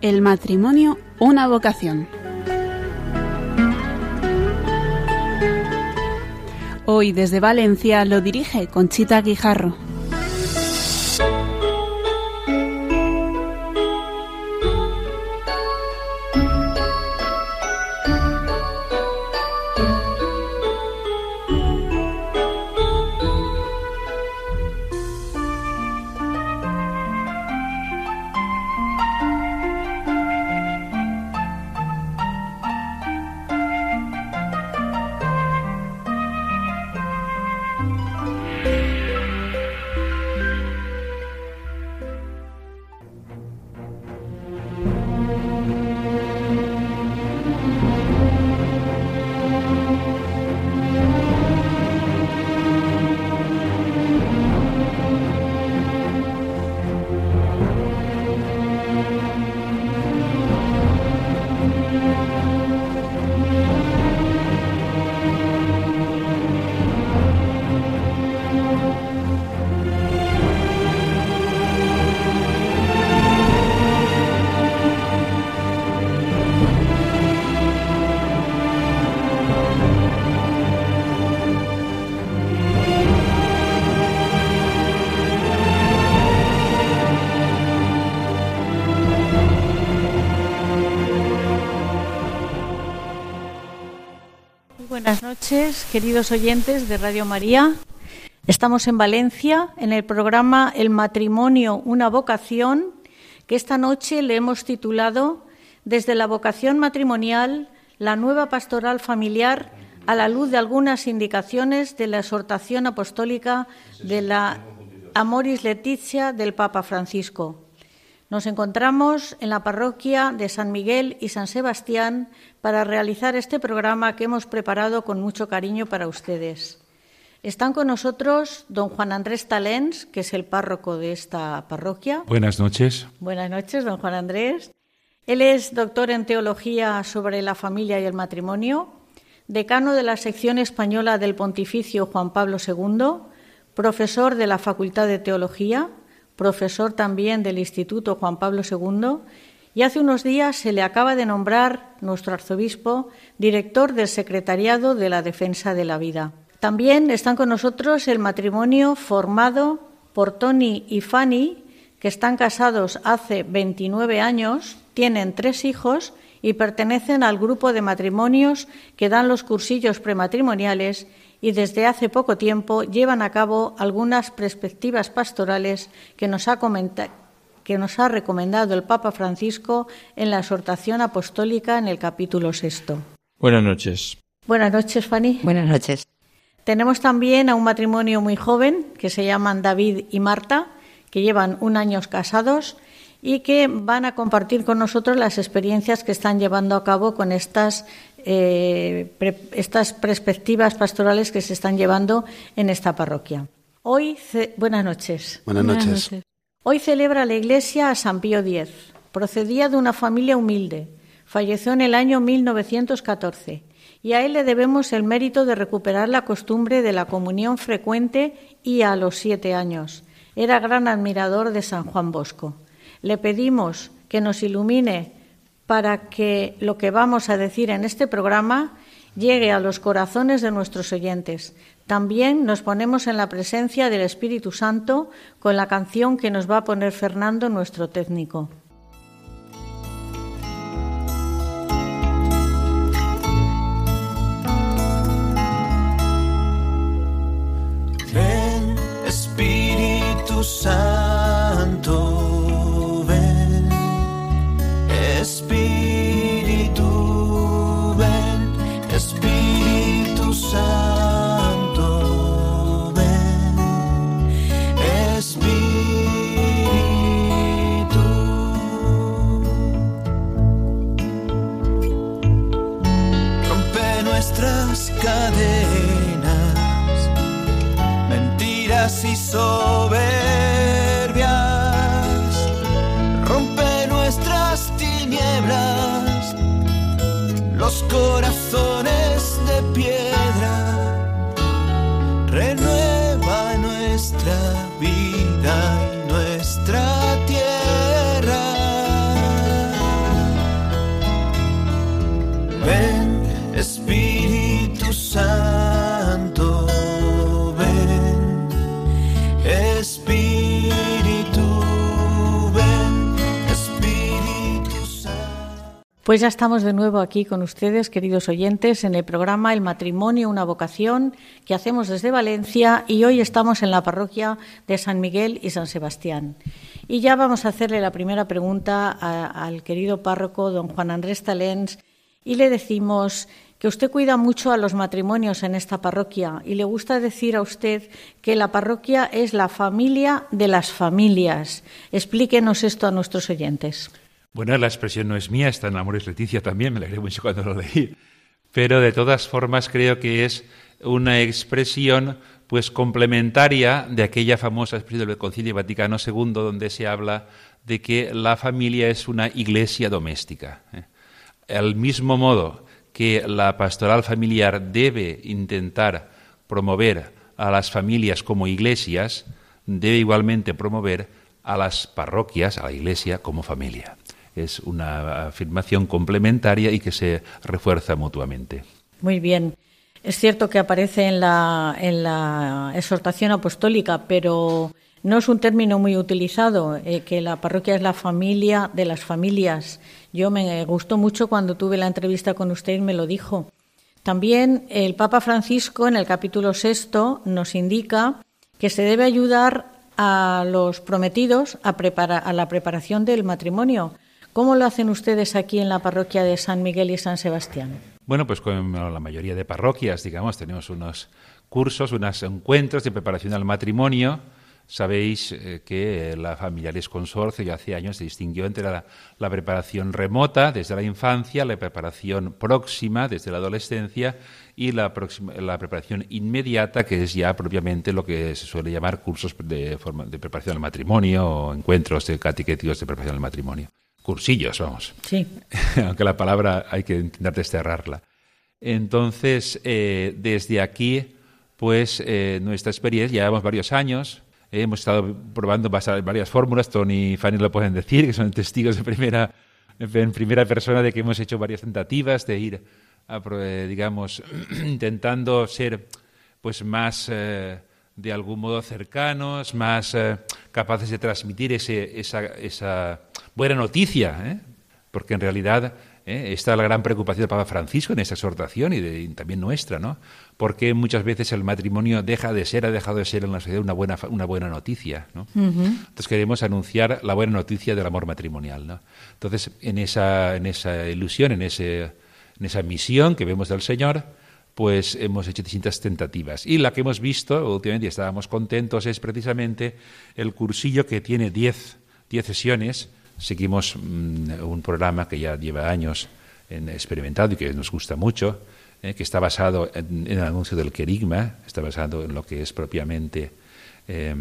el matrimonio, una vocación. Hoy desde Valencia lo dirige Conchita Guijarro. Noches, queridos oyentes de Radio María. Estamos en Valencia en el programa El matrimonio, una vocación, que esta noche le hemos titulado Desde la vocación matrimonial, la nueva pastoral familiar a la luz de algunas indicaciones de la exhortación apostólica de la Amoris Leticia del Papa Francisco. Nos encontramos en la parroquia de San Miguel y San Sebastián para realizar este programa que hemos preparado con mucho cariño para ustedes. Están con nosotros don Juan Andrés Talens, que es el párroco de esta parroquia. Buenas noches. Buenas noches, don Juan Andrés. Él es doctor en teología sobre la familia y el matrimonio, decano de la sección española del Pontificio Juan Pablo II, profesor de la Facultad de Teología, profesor también del Instituto Juan Pablo II, y hace unos días se le acaba de nombrar nuestro arzobispo director del Secretariado de la Defensa de la Vida. También están con nosotros el matrimonio formado por Tony y Fanny, que están casados hace 29 años, tienen tres hijos y pertenecen al grupo de matrimonios que dan los cursillos prematrimoniales y desde hace poco tiempo llevan a cabo algunas perspectivas pastorales que nos ha, que nos ha recomendado el Papa Francisco en la exhortación apostólica en el capítulo sexto. Buenas noches. Buenas noches, Fanny. Buenas noches. Tenemos también a un matrimonio muy joven que se llaman David y Marta, que llevan un año casados y que van a compartir con nosotros las experiencias que están llevando a cabo con estas eh, estas perspectivas pastorales que se están llevando en esta parroquia. Hoy, buenas noches. Buenas noches. Hoy celebra la Iglesia a San Pío X. Procedía de una familia humilde. Falleció en el año 1914 y a él le debemos el mérito de recuperar la costumbre de la comunión frecuente y a los siete años. Era gran admirador de San Juan Bosco. Le pedimos que nos ilumine para que lo que vamos a decir en este programa llegue a los corazones de nuestros oyentes. También nos ponemos en la presencia del Espíritu Santo con la canción que nos va a poner Fernando, nuestro técnico. Ven, Espíritu Santo. Y soberbias. Rompe nuestras tinieblas, los corazones Pues ya estamos de nuevo aquí con ustedes, queridos oyentes, en el programa El matrimonio, una vocación que hacemos desde Valencia y hoy estamos en la parroquia de San Miguel y San Sebastián. Y ya vamos a hacerle la primera pregunta al querido párroco, don Juan Andrés Talens, y le decimos que usted cuida mucho a los matrimonios en esta parroquia y le gusta decir a usted que la parroquia es la familia de las familias. Explíquenos esto a nuestros oyentes. Bueno, la expresión no es mía, está en Amores Leticia también, me alegré mucho cuando lo leí. Pero de todas formas creo que es una expresión pues complementaria de aquella famosa expresión del Concilio Vaticano II donde se habla de que la familia es una iglesia doméstica. ¿eh? Al mismo modo que la pastoral familiar debe intentar promover a las familias como iglesias, debe igualmente promover a las parroquias, a la iglesia como familia es una afirmación complementaria y que se refuerza mutuamente. Muy bien. Es cierto que aparece en la, en la exhortación apostólica, pero no es un término muy utilizado, eh, que la parroquia es la familia de las familias. Yo me gustó mucho cuando tuve la entrevista con usted y me lo dijo. También el Papa Francisco en el capítulo sexto nos indica que se debe ayudar a los prometidos a, a la preparación del matrimonio, ¿Cómo lo hacen ustedes aquí en la parroquia de San Miguel y San Sebastián? Bueno, pues como la mayoría de parroquias, digamos, tenemos unos cursos, unos encuentros de preparación al matrimonio. Sabéis eh, que la Familiares Consorcio ya hace años se distinguió entre la, preparación remota desde la infancia, la preparación próxima desde la adolescencia y la, la preparación inmediata, que es ya propiamente lo que se suele llamar cursos de, de preparación al matrimonio o encuentros de catequéticos de preparación al matrimonio cursillos, vamos. Sí. Aunque la palabra hay que intentar desterrarla. Entonces, eh, desde aquí, pues eh, nuestra experiencia, llevamos varios años, eh, hemos estado probando varias fórmulas, Tony y Fanny lo pueden decir, que son testigos de primera, en primera persona de que hemos hecho varias tentativas de ir, digamos, intentando ser pues más de algún modo cercanos, más capaces de transmitir ese, esa, esa buena noticia, ¿eh? porque en realidad ¿eh? está la gran preocupación del Papa Francisco en esa exhortación y, también nuestra, ¿no? Porque muchas veces el matrimonio deja de ser, ha dejado de ser en la sociedad una buena, una buena noticia, ¿no? Entonces queremos anunciar la buena noticia del amor matrimonial, ¿no? Entonces, en esa, en esa ilusión, en, ese, en esa misión que vemos del Señor, pues hemos hecho distintas tentativas. Y la que hemos visto, últimamente y estábamos contentos, es precisamente el cursillo que tiene 10 sesiones, seguimos mm, un programa que ya lleva años en experimentado y que nos gusta mucho, eh, que está basado en, el anuncio del querigma, está basado en lo que es propiamente eh,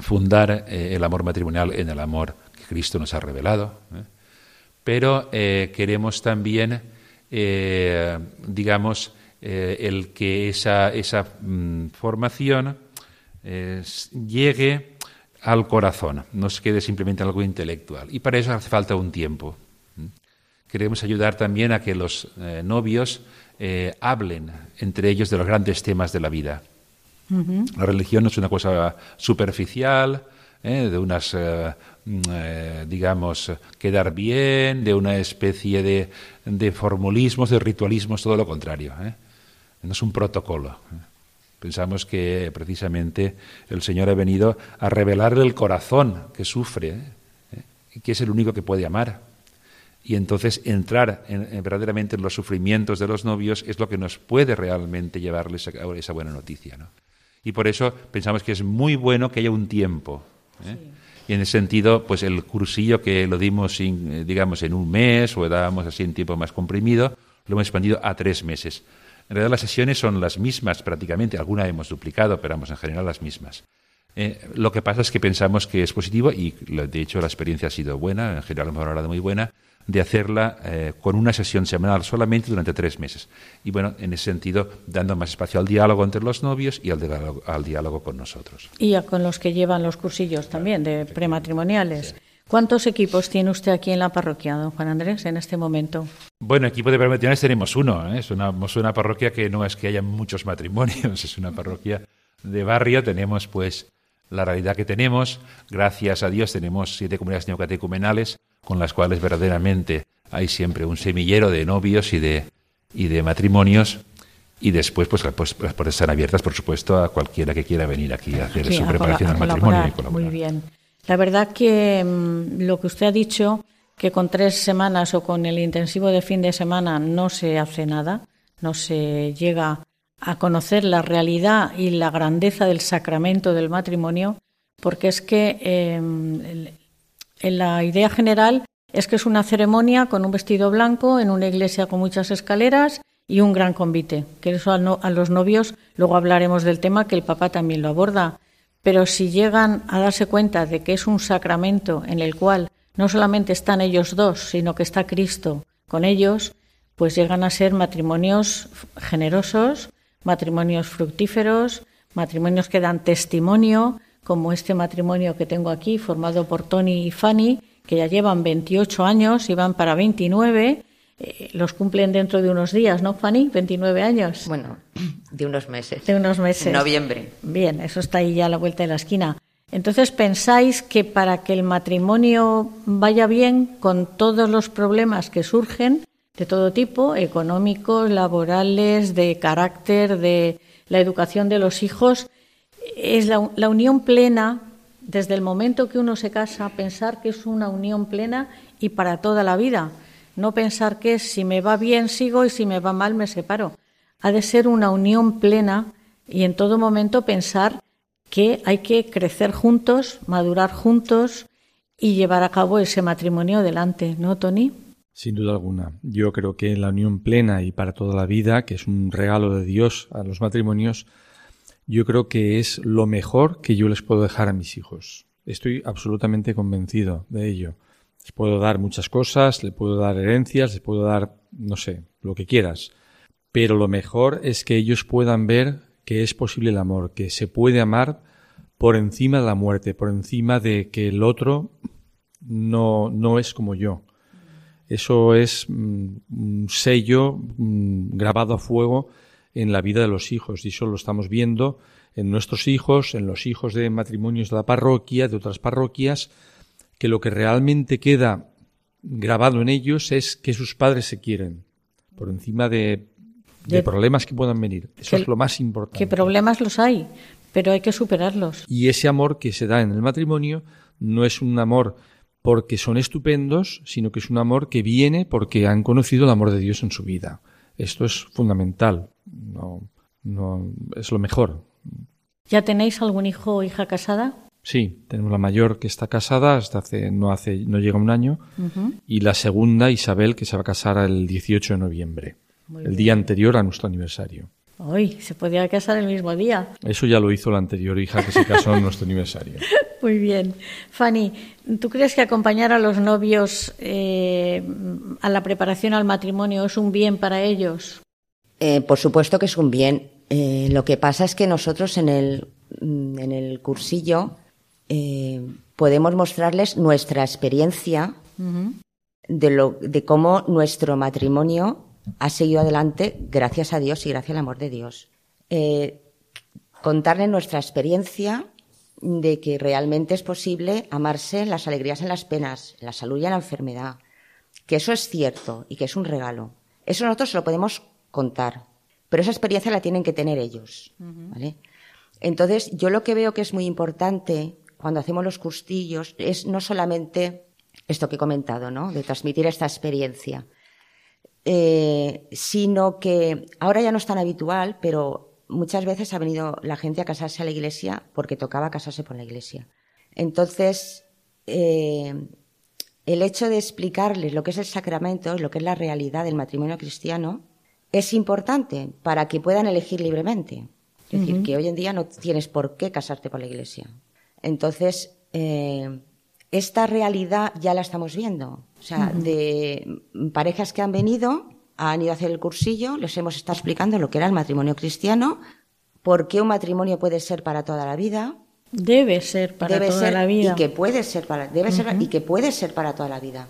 fundar eh, el amor matrimonial en el amor que Cristo nos ha revelado. Pero queremos también, digamos, el que esa, esa mm, formación llegue al corazón, no se quede simplemente algo intelectual. Y para eso hace falta un tiempo. Queremos ayudar también a que los eh, novios eh, hablen entre ellos de los grandes temas de la vida. La religión no es una cosa superficial, eh, de unas, mm, digamos, quedar bien, de una especie de, de formulismos, de ritualismos, todo lo contrario. No es un protocolo. Pensamos que precisamente el Señor ha venido a revelar el corazón que sufre ¿eh? y que es el único que puede amar. Y entonces entrar verdaderamente en los sufrimientos de los novios es lo que nos puede realmente llevarles a esa buena noticia. Y por eso pensamos que es muy bueno que haya un tiempo. ¿eh? Y en ese sentido, pues el cursillo que lo dimos, eh, digamos, en un mes o dábamos así en tiempo más comprimido, lo hemos expandido a tres meses en realidad las sesiones son las mismas prácticamente, alguna hemos duplicado, pero vamos, en general las mismas. Eh, lo que pasa es que pensamos que es positivo y de hecho la experiencia ha sido buena, en general hemos hablado muy buena, de hacerla eh, con una sesión semanal solamente durante tres meses. Y bueno, en ese sentido, dando más espacio al diálogo entre los novios y al diálogo, al diálogo con nosotros. Y con los que llevan los cursillos también de prematrimoniales. ¿Cuántos equipos tiene usted aquí en la parroquia, don Juan Andrés, en este momento? Bueno, equipo de prematrimoniales tenemos uno. ¿eh? Es una, una parroquia que no es que haya muchos matrimonios, es una parroquia de barrio. Tenemos, pues, la realidad que tenemos. Gracias a Dios tenemos siete comunidades neocatecumenales con las cuales verdaderamente hay siempre un semillero de novios y de, y de matrimonios y después pues, pues, las puertas están abiertas, por supuesto, a cualquiera que quiera venir aquí a hacer su preparación al matrimonio y colaborar. Muy bien. La verdad que mm, lo que usted ha dicho, que con tres semanas o con el intensivo de fin de semana no se hace nada, no se llega a conocer la realidad y la grandeza del sacramento del matrimonio, porque es que en la idea general es que es una ceremonia con un vestido blanco en una iglesia con muchas escaleras y un gran convite, que eso a, los novios, luego hablaremos del tema, que el Papa también lo aborda, pero si llegan a darse cuenta de que es un sacramento en el cual no solamente están ellos dos, sino que está Cristo con ellos, pues llegan a ser matrimonios generosos, matrimonios fructíferos, matrimonios que dan testimonio, como este matrimonio que tengo aquí, formado por Tony y Fanny, que ya llevan 28 años y van para 29. Eh, los cumplen dentro de unos días, ¿no, Fanny? 29 años. Bueno, de unos meses. De unos meses. Noviembre. Bien, eso está ahí ya a la vuelta de la esquina. Entonces, ¿pensáis que para que el matrimonio vaya bien con todos los problemas que surgen, de todo tipo, económicos, laborales, de carácter, de la educación de los hijos, es la, la unión plena desde el momento que uno se casa, pensar que es una unión plena y para toda la vida. No pensar que si me va bien sigo y si me va mal me separo. Ha de ser una unión plena y en todo momento pensar que hay que crecer juntos, madurar juntos y llevar a cabo ese matrimonio adelante, ¿no, Tony? Sin duda alguna. Yo creo que la unión plena y para toda la vida, que es un regalo de Dios a los matrimonios, yo creo que es lo mejor que yo les puedo dejar a mis hijos. Estoy absolutamente convencido de ello. Les puedo dar muchas cosas, les puedo dar herencias, les puedo dar, no sé, lo que quieras. Pero lo mejor es que ellos puedan ver que es posible el amor, que se puede amar por encima de la muerte, por encima de que el otro no, no es como yo. Eso es mm, un sello mm, grabado a fuego en la vida de los hijos y eso lo estamos viendo en nuestros hijos, en los hijos de matrimonios de la parroquia, de otras parroquias, que lo que realmente queda grabado en ellos es que sus padres se quieren, por encima de, problemas que puedan venir. Eso es lo más importante. Que problemas los hay, pero hay que superarlos. Y ese amor que se da en el matrimonio no es un amor porque son estupendos, sino que es un amor que viene porque han conocido el amor de Dios en su vida. Esto es fundamental, no, no es lo mejor. ¿Ya tenéis algún hijo o hija casada? Sí, tenemos la mayor que está casada hasta hace no hace no llega un año y la segunda Isabel que se va a casar el 18 de noviembre, el día anterior a nuestro aniversario. Hoy se podía casar el mismo día. Eso ya lo hizo la anterior hija que se casó en nuestro aniversario. Muy bien. Fanny, ¿tú crees que acompañar a los novios eh, a la preparación al matrimonio es un bien para ellos? Eh, por supuesto que es un bien. Eh, lo que pasa es que nosotros en el, mm, en el cursillo podemos mostrarles nuestra experiencia de, lo, de cómo nuestro matrimonio ha seguido adelante gracias a Dios y gracias al amor de Dios. Eh, contarle nuestra experiencia de que realmente es posible amarse en las alegrías en las penas, en la salud y en la enfermedad, que eso es cierto y que es un regalo. Eso nosotros se lo podemos contar, pero esa experiencia la tienen que tener ellos, Entonces, yo lo que veo que es muy importante cuando hacemos los cursillos es no solamente esto que he comentado, ¿no? De transmitir esta experiencia, eh, sino que ahora ya no es tan habitual, pero muchas veces ha venido la gente a casarse a la iglesia porque tocaba casarse por la iglesia. Entonces, eh, el hecho de explicarles lo que es el sacramento, lo que es la realidad del matrimonio cristiano, es importante para que puedan elegir libremente. Es decir, que hoy en día no tienes por qué casarte por la iglesia. Entonces, eh, esta realidad ya la estamos viendo. O sea, de parejas que han venido, han ido a hacer el cursillo, les hemos estado explicando lo que era el matrimonio cristiano, por qué un matrimonio puede ser para toda la vida. Debe ser para toda la vida. Y que puede ser para, debe ser, y que puede ser para toda la vida.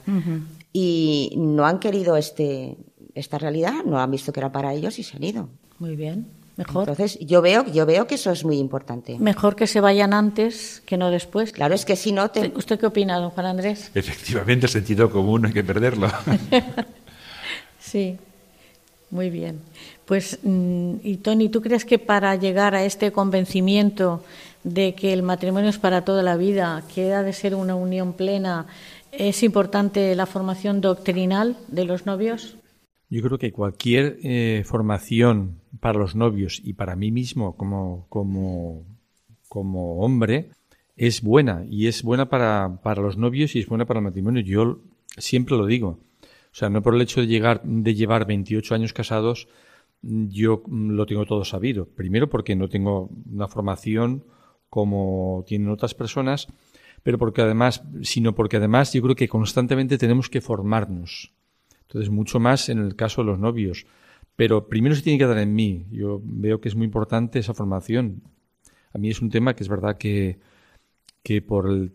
Y no han querido este, esta realidad, no han visto que era para ellos y se han ido. Muy bien. Mejor. Entonces, yo veo, yo veo que eso es muy importante. Mejor que se vayan antes que no después. Claro, es que si no te... ¿Usted qué opina, don Juan Andrés? Efectivamente, el sentido común no hay que perderlo. sí, muy bien. Pues, mm, y Tony, ¿tú crees que para llegar a este convencimiento de que el matrimonio es para toda la vida, que ha de ser una unión plena, es importante la formación doctrinal de los novios? Yo creo que cualquier eh, formación para los novios y para mí mismo como, como, como hombre es buena y es buena para, para los novios y es buena para el matrimonio. Yo siempre lo digo. O sea, no por el hecho de, llegar, de llevar 28 años casados, yo lo tengo todo sabido. Primero porque no tengo una formación como tienen otras personas, pero porque además, sino porque además yo creo que constantemente tenemos que formarnos. Entonces, mucho más en el caso de los novios. Pero primero se tiene que dar en mí. Yo veo que es muy importante esa formación. A mí es un tema que es verdad que, que por, el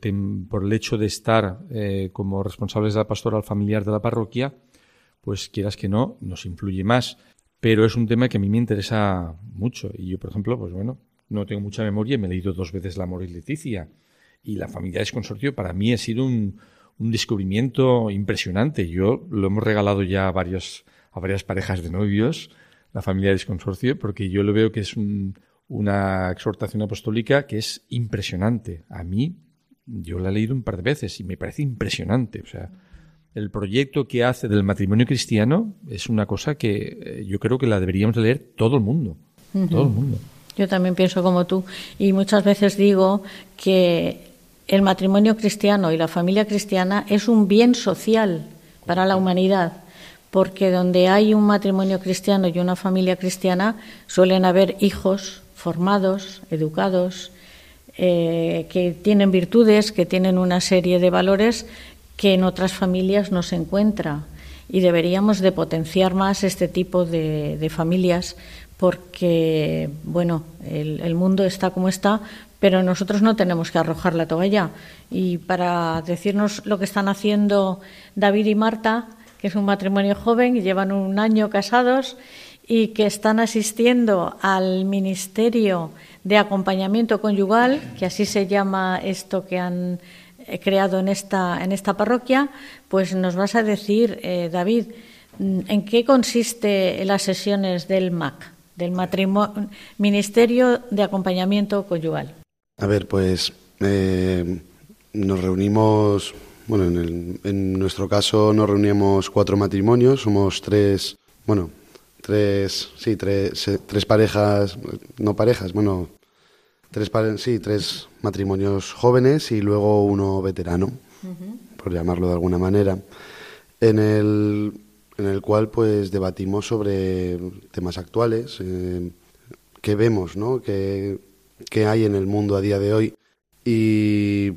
por el hecho de estar eh, como responsables de la pastoral familiar de la parroquia, pues quieras que no, nos influye más. Pero es un tema que a mí me interesa mucho. Y yo, por ejemplo, pues bueno, no tengo mucha memoria y me he leído dos veces La Amor y Leticia. Y la familia de consorcio para mí ha sido un, un descubrimiento impresionante. Yo lo hemos regalado ya a, varios, a varias parejas de novios, la familia de consorcio, porque yo lo veo que es una exhortación apostólica que es impresionante. A mí, yo la he leído un par de veces y me parece impresionante. O sea, el proyecto que hace del matrimonio cristiano es una cosa que eh, yo creo que la deberíamos leer todo el mundo. Todo el mundo. Yo también pienso como tú y muchas veces digo que el matrimonio cristiano y la familia cristiana es un bien social para la humanidad, porque donde hay un matrimonio cristiano y una familia cristiana suelen haber hijos formados, educados, eh, que tienen virtudes, que tienen una serie de valores que en otras familias no se encuentra. Y deberíamos de potenciar más este tipo de familias porque, bueno, el, mundo está como está, pero nosotros no tenemos que arrojar la toalla. Y para decirnos lo que están haciendo David y Marta, que es un matrimonio joven y llevan un año casados y que están asistiendo al Ministerio de Acompañamiento Conyugal, que así se llama esto que han eh, creado en esta, en esta parroquia, pues nos vas a decir, eh, David, ¿en qué consiste las sesiones del MAC? del Ministerio de Acompañamiento Conyugal. A ver, pues eh, nos reunimos, bueno, en, en, nuestro caso nos reuníamos cuatro matrimonios, somos tres, bueno, tres, sí, tres, tres parejas, no parejas, bueno, tres, sí, tres matrimonios jóvenes y luego uno veterano, por llamarlo de alguna manera. En el en el cual pues debatimos sobre temas actuales, eh, qué vemos, ¿no? ¿Qué, hay en el mundo a día de hoy y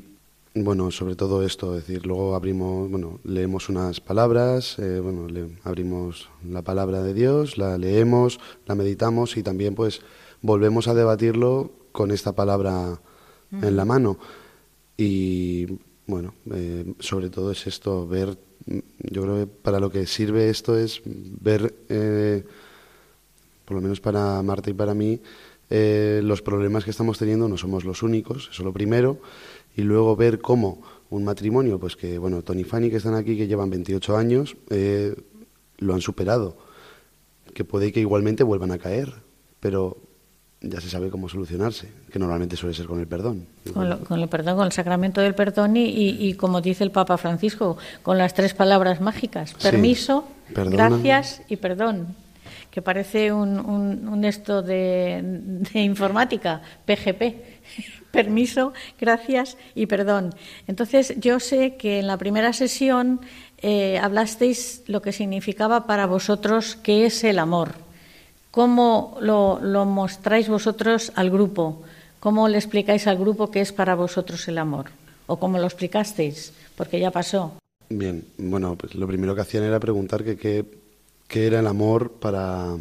bueno, sobre todo esto, es decir, luego abrimos, bueno, leemos unas palabras, eh, bueno, le, abrimos la palabra de Dios, la leemos, la meditamos y también pues volvemos a debatirlo con esta palabra en la mano. Y bueno, eh, sobre todo es esto, ver yo creo que para lo que sirve esto es ver, eh, por lo menos para Marta y para mí, eh, los problemas que estamos teniendo no somos los únicos, eso es lo primero, y luego ver cómo un matrimonio, pues que, bueno, Tony y Fanny que están aquí, que llevan 28 años, eh, lo han superado, que puede que igualmente vuelvan a caer, pero ya se sabe cómo solucionarse, que normalmente suele ser con el perdón. Con, el perdón, con el sacramento del perdón y, como dice el Papa Francisco, con las tres palabras mágicas, permiso, gracias y perdón, que parece un, un, esto de, informática, PGP. Permiso, gracias y perdón. Entonces, yo sé que en la primera sesión eh, hablasteis lo que significaba para vosotros qué es el amor ¿Cómo lo, mostráis vosotros al grupo? ¿Cómo le explicáis al grupo qué es para vosotros el amor? ¿O cómo lo explicasteis? Porque ya pasó. Bien, bueno, pues lo primero que hacían era preguntar que qué era el amor para...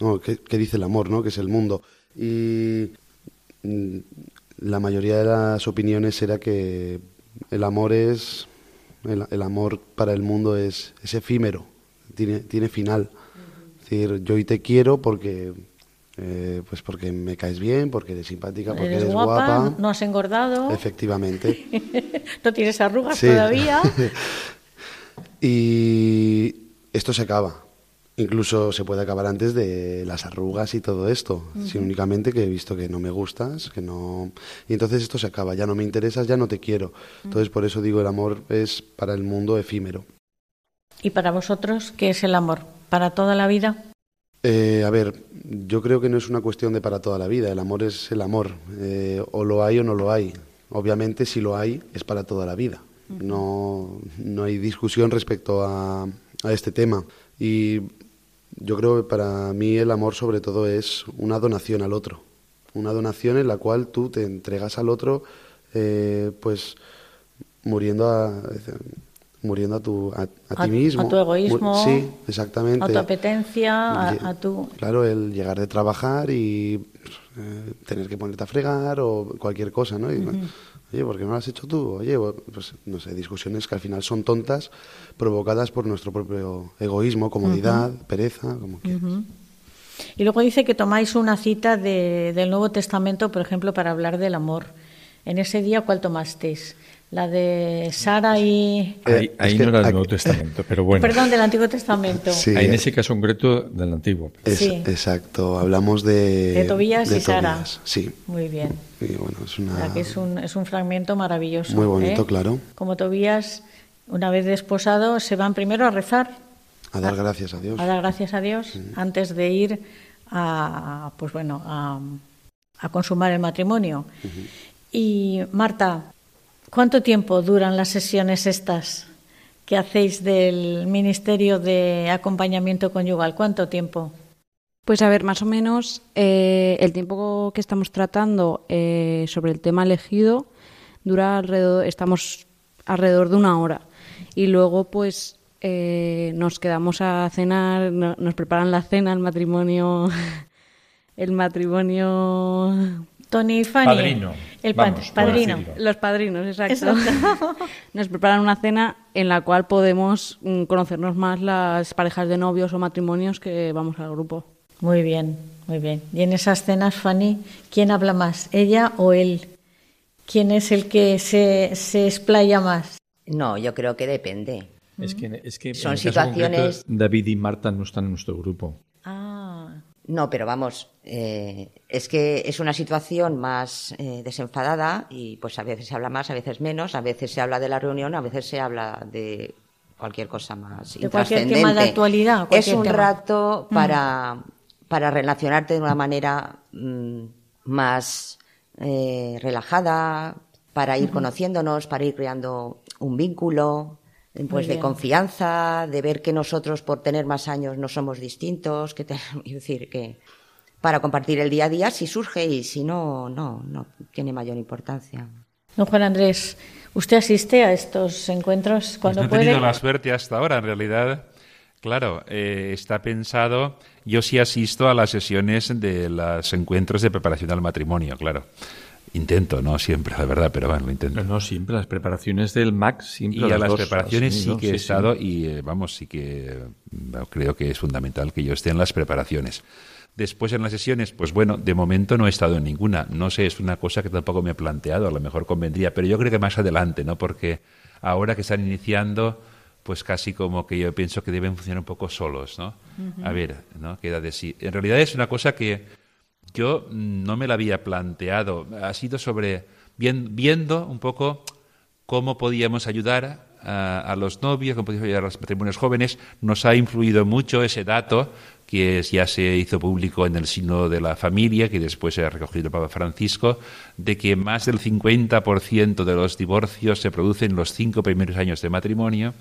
No, ¿qué, dice el amor, no? ¿Qué es el mundo? Y mm, la mayoría de las opiniones era que el amor es... El, amor para el mundo es, es efímero, tiene, tiene final decir, yo hoy te quiero porque Eh, pues porque me caes bien, porque eres simpática, porque Eres eres, guapa, no has engordado. Efectivamente. no tienes arrugas Sí. todavía. y esto se acaba. Incluso se puede acabar antes de las arrugas y todo esto. Si únicamente que he visto que no me gustas, que no. Y entonces esto se acaba. Ya no me interesas, ya no te quiero. Entonces por eso digo el amor es para el mundo efímero. ¿Y para vosotros qué es el amor? ¿Para toda la vida? Eh, a ver, yo creo que no es una cuestión de para toda la vida. El amor es el amor. Eh, o lo hay o no lo hay. Obviamente, si lo hay, es para toda la vida. No, no hay discusión respecto a, a este tema. Y yo creo que para mí el amor, sobre todo, es una donación al otro. Una donación en la cual tú te entregas al otro, eh, pues muriendo a, muriendo a, tu, a, a A- ti mismo. a tu egoísmo, Sí, exactamente. A tu apetencia, a, tu... Claro, el llegar de trabajar y eh, tener que ponerte a fregar o cualquier cosa, ¿no? Y, Oye, ¿por qué no lo has hecho tú? Oye, pues no sé, discusiones que al final son tontas, provocadas por nuestro propio egoísmo, comodidad, pereza, como quieras. Y luego dice que tomáis una cita de- del Nuevo Testamento, por ejemplo, para hablar del amor. En ese día, ¿cuál tomasteis? La de Sara y... Ahí, Eh, ahí es que no era el aquí- Nuevo Testamento, pero bueno. Perdón, del Antiguo Testamento. Sí, Ahí en ese caso concreto del Antiguo. es- Sí. exacto. Hablamos de... De Tobías de y Sara. Sí. Muy bien. Y bueno, es O una... sea, que es un, es un fragmento maravilloso. Muy bonito, ¿eh? claro. Como Tobías, una vez desposado, se van primero a rezar, A dar gracias a Dios. a dar gracias a Dios, antes de ir a, pues bueno, a, a consumar el matrimonio. Y Marta, ¿cuánto tiempo duran las sesiones estas que hacéis del Ministerio de Acompañamiento Conyugal? ¿Cuánto tiempo? Pues a ver, más o menos eh, el tiempo que estamos tratando eh, sobre el tema elegido dura alrededor, estamos alrededor de una hora. Y luego, pues, eh, nos quedamos a cenar, no- nos preparan la cena, el matrimonio, el matrimonio, Tony y Fanny. Padrino. El Vamos, padrino. los padrinos, exacto. Exacto. Nos preparan una cena en la cual podemos mm, conocernos más las parejas de novios o matrimonios que vamos al grupo. Muy bien, muy bien. Y en esas cenas, Fanny, ¿quién habla más, ella o él? ¿Quién es el que se, se explaya más? No, yo creo que depende. Es que, es que Son situaciones- concreto, David y Marta no están en nuestro grupo. No, pero vamos, eh, es que es una situación más eh, desenfadada y pues a veces se habla más, a veces menos, a veces se habla de la reunión, a veces se habla de cualquier cosa más De cualquier tema de actualidad, Es un tema. rato para, para relacionarte de una manera mm, más eh, relajada, para ir conociéndonos, para ir creando un vínculo pues de confianza, de ver que nosotros por tener más años no somos distintos, que te- es decir que para compartir el día a día si surge y si no no no tiene mayor importancia. don Juan Andrés, ¿usted asiste a estos encuentros Pues cuando no he puede? tenido la suerte hasta ahora, en realidad. Claro, eh, está pensado. Yo sí asisto a las sesiones de los encuentros de preparación al matrimonio, claro. Intento, no siempre, la verdad, pero bueno, lo intento. No, no, siempre. Las preparaciones del MAC, siempre. Y a las las dos preparaciones sí que he estado y eh, vamos, sí que eh, creo que es fundamental que yo esté en las preparaciones. Después en las sesiones, pues bueno, de momento no he estado en ninguna. No sé, es una cosa que tampoco me he planteado, a lo mejor convendría, pero yo creo que más adelante, ¿no? Porque ahora que están iniciando, pues casi como que yo pienso que deben funcionar un poco solos, ¿no? A ver, ¿no? Queda de sí. En realidad es una cosa que yo no me la había planteado. Ha sido sobre bien- viendo un poco cómo podíamos ayudar a, a los novios, cómo podíamos ayudar a los matrimonios jóvenes. Nos ha influido mucho ese dato que es- ya se hizo público en el signo de la familia, que después se ha recogido el Papa Francisco, de que más del 50% de los divorcios se producen en los cinco primeros años de matrimonio.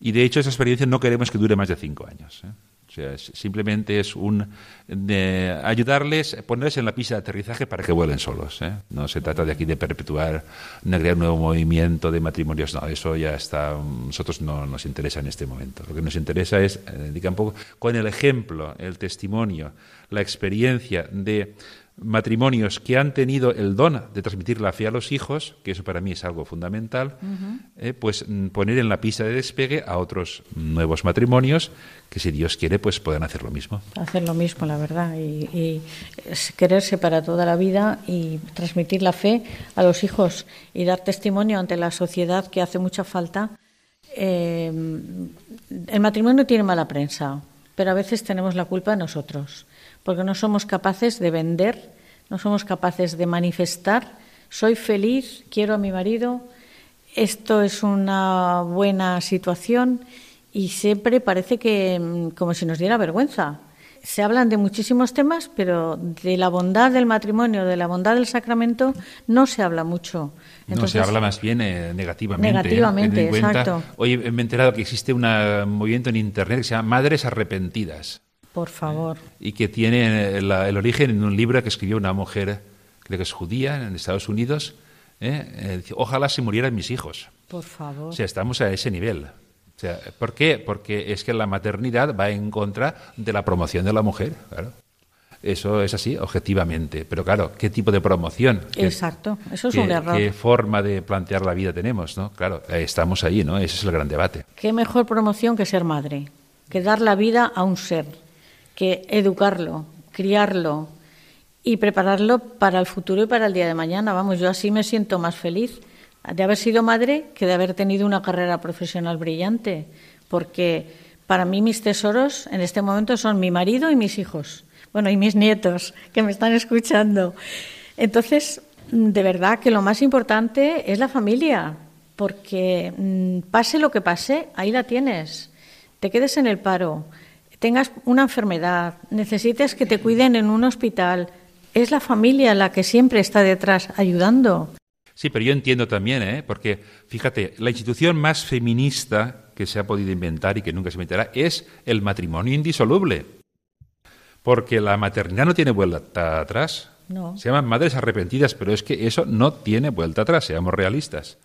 Y de hecho esa experiencia no queremos que dure más de cinco años. ¿eh? O sea, es- simplemente es un de ayudarles, ponerles en la pista de aterrizaje para que vuelen solos. ¿eh? No se trata de aquí de perpetuar, de crear un nuevo movimiento de matrimonios. No, eso ya está. Nosotros no nos interesa en este momento. Lo que nos interesa es, eh, un poco, con el ejemplo, el testimonio, la experiencia de matrimonios que han tenido el don de transmitir la fe a los hijos, que eso para mí es algo fundamental, eh, pues mm, poner en la pista de despegue a otros nuevos matrimonios que si Dios quiere pues puedan hacer lo mismo. Hacer lo mismo, la verdad, y, quererse para toda la vida y transmitir la fe a los hijos y dar testimonio ante la sociedad que hace mucha falta. Eh, el matrimonio tiene mala prensa, pero a veces tenemos la culpa nosotros porque no somos capaces de vender, no somos capaces de manifestar, soy feliz, quiero a mi marido, esto es una buena situación y siempre parece que mm, como si nos diera vergüenza. Se hablan de muchísimos temas, pero de la bondad del matrimonio, de la bondad del sacramento, no se habla mucho. no, se habla más bien eh, negativamente. Negativamente, exacto. Hoy me he enterado que existe un movimiento en Internet que se llama Madres Arrepentidas. Por favor. Y que tiene el, origen en un libro que escribió una mujer, creo que es judía, en Estados Unidos. ¿eh? Eh, Ojalá se murieran mis hijos. Por favor. O sea, estamos a ese nivel. O sea, ¿Por qué? Porque es que la maternidad va en contra de la promoción de la mujer. Claro. Eso es así, objetivamente. Pero claro, ¿qué tipo de promoción? Exacto, eso es un error. ¿Qué forma de plantear la vida tenemos? ¿no? Claro, estamos ahí, ¿no? Ese es el gran debate. ¿Qué mejor promoción que ser madre? Que dar la vida a un ser que educarlo, criarlo y prepararlo para el futuro y para el día de mañana. Vamos, yo así me siento más feliz de haber sido madre que de haber tenido una carrera profesional brillante, porque para mí mis tesoros en este momento son mi marido y mis hijos, bueno, y mis nietos que me están escuchando. Entonces, de verdad que lo más importante es la familia, porque mm, pase lo que pase, ahí la tienes. Te quedes en el paro, tengas una enfermedad, necesites que te cuiden en un hospital, es la familia la que siempre está detrás ayudando. Sí, pero yo entiendo también, ¿eh? porque fíjate, la institución más feminista que se ha podido inventar y que nunca se inventará es el matrimonio indisoluble. Porque la maternidad no tiene vuelta atrás. No. Se llaman madres arrepentidas, pero es que eso no tiene vuelta atrás, seamos realistas.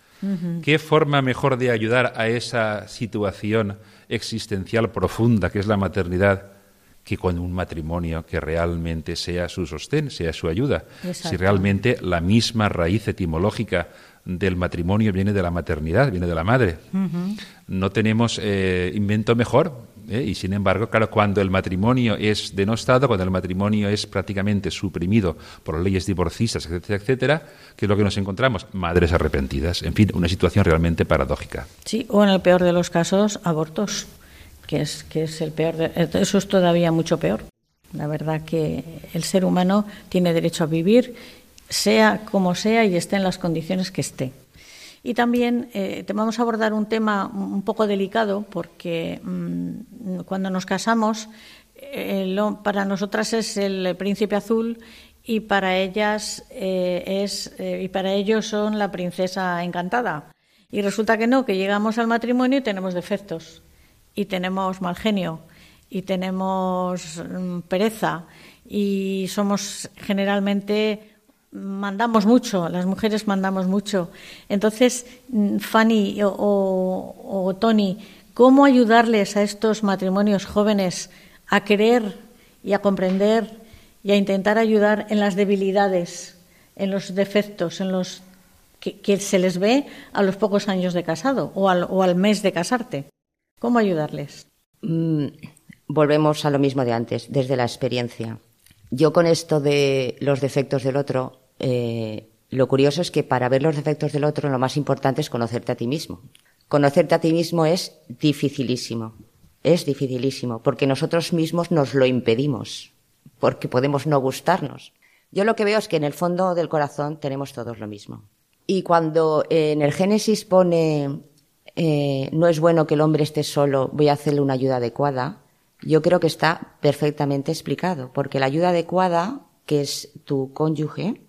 ¿Qué forma mejor de ayudar a esa situación existencial profunda que es la maternidad que con un matrimonio que realmente sea su sostén, sea su ayuda. Si realmente la misma raíz etimológica del matrimonio viene de la maternidad, viene de la madre. No tenemos eh, invento mejor. ¿Eh? Y sin embargo, claro, cuando el matrimonio es denostado, cuando el matrimonio es prácticamente suprimido por leyes divorcistas, etcétera, etcétera, ¿qué es lo que nos encontramos? Madres arrepentidas. En fin, una situación realmente paradójica. Sí, o en el peor de los casos, abortos, que es, que es el peor. eso es todavía mucho peor. La verdad que el ser humano tiene derecho a vivir, sea como sea y esté en las condiciones que esté. Y también eh, te vamos a abordar un tema un poco delicado porque mm, cuando nos casamos, eh, para nosotras es el príncipe azul y para ellas eh, es y para ellos son la princesa encantada. Y resulta que no, que llegamos al matrimonio y tenemos defectos y tenemos mal genio y tenemos mm, pereza y somos generalmente mandamos mucho, las mujeres mandamos mucho. Entonces, mm, Fanny o, Tony, ¿cómo ayudarles a estos matrimonios jóvenes a querer y a comprender y a intentar ayudar en las debilidades, en los defectos, en los que, se les ve a los pocos años de casado o al, o al mes de casarte? ¿Cómo ayudarles? Mm, volvemos a lo mismo de antes, desde la experiencia. Yo con esto de los defectos del otro, eh, lo curioso es que para ver los defectos del otro lo más importante es conocerte a ti mismo. Conocerte a ti mismo es dificilísimo, es dificilísimo, porque nosotros mismos nos lo impedimos, porque podemos no gustarnos. Yo lo que veo es que en el fondo del corazón tenemos todos lo mismo. Y cuando en el Génesis pone eh, no es bueno que el hombre esté solo, voy a hacerle una ayuda adecuada, yo creo que está perfectamente explicado, porque la ayuda adecuada, que es tu cónyuge,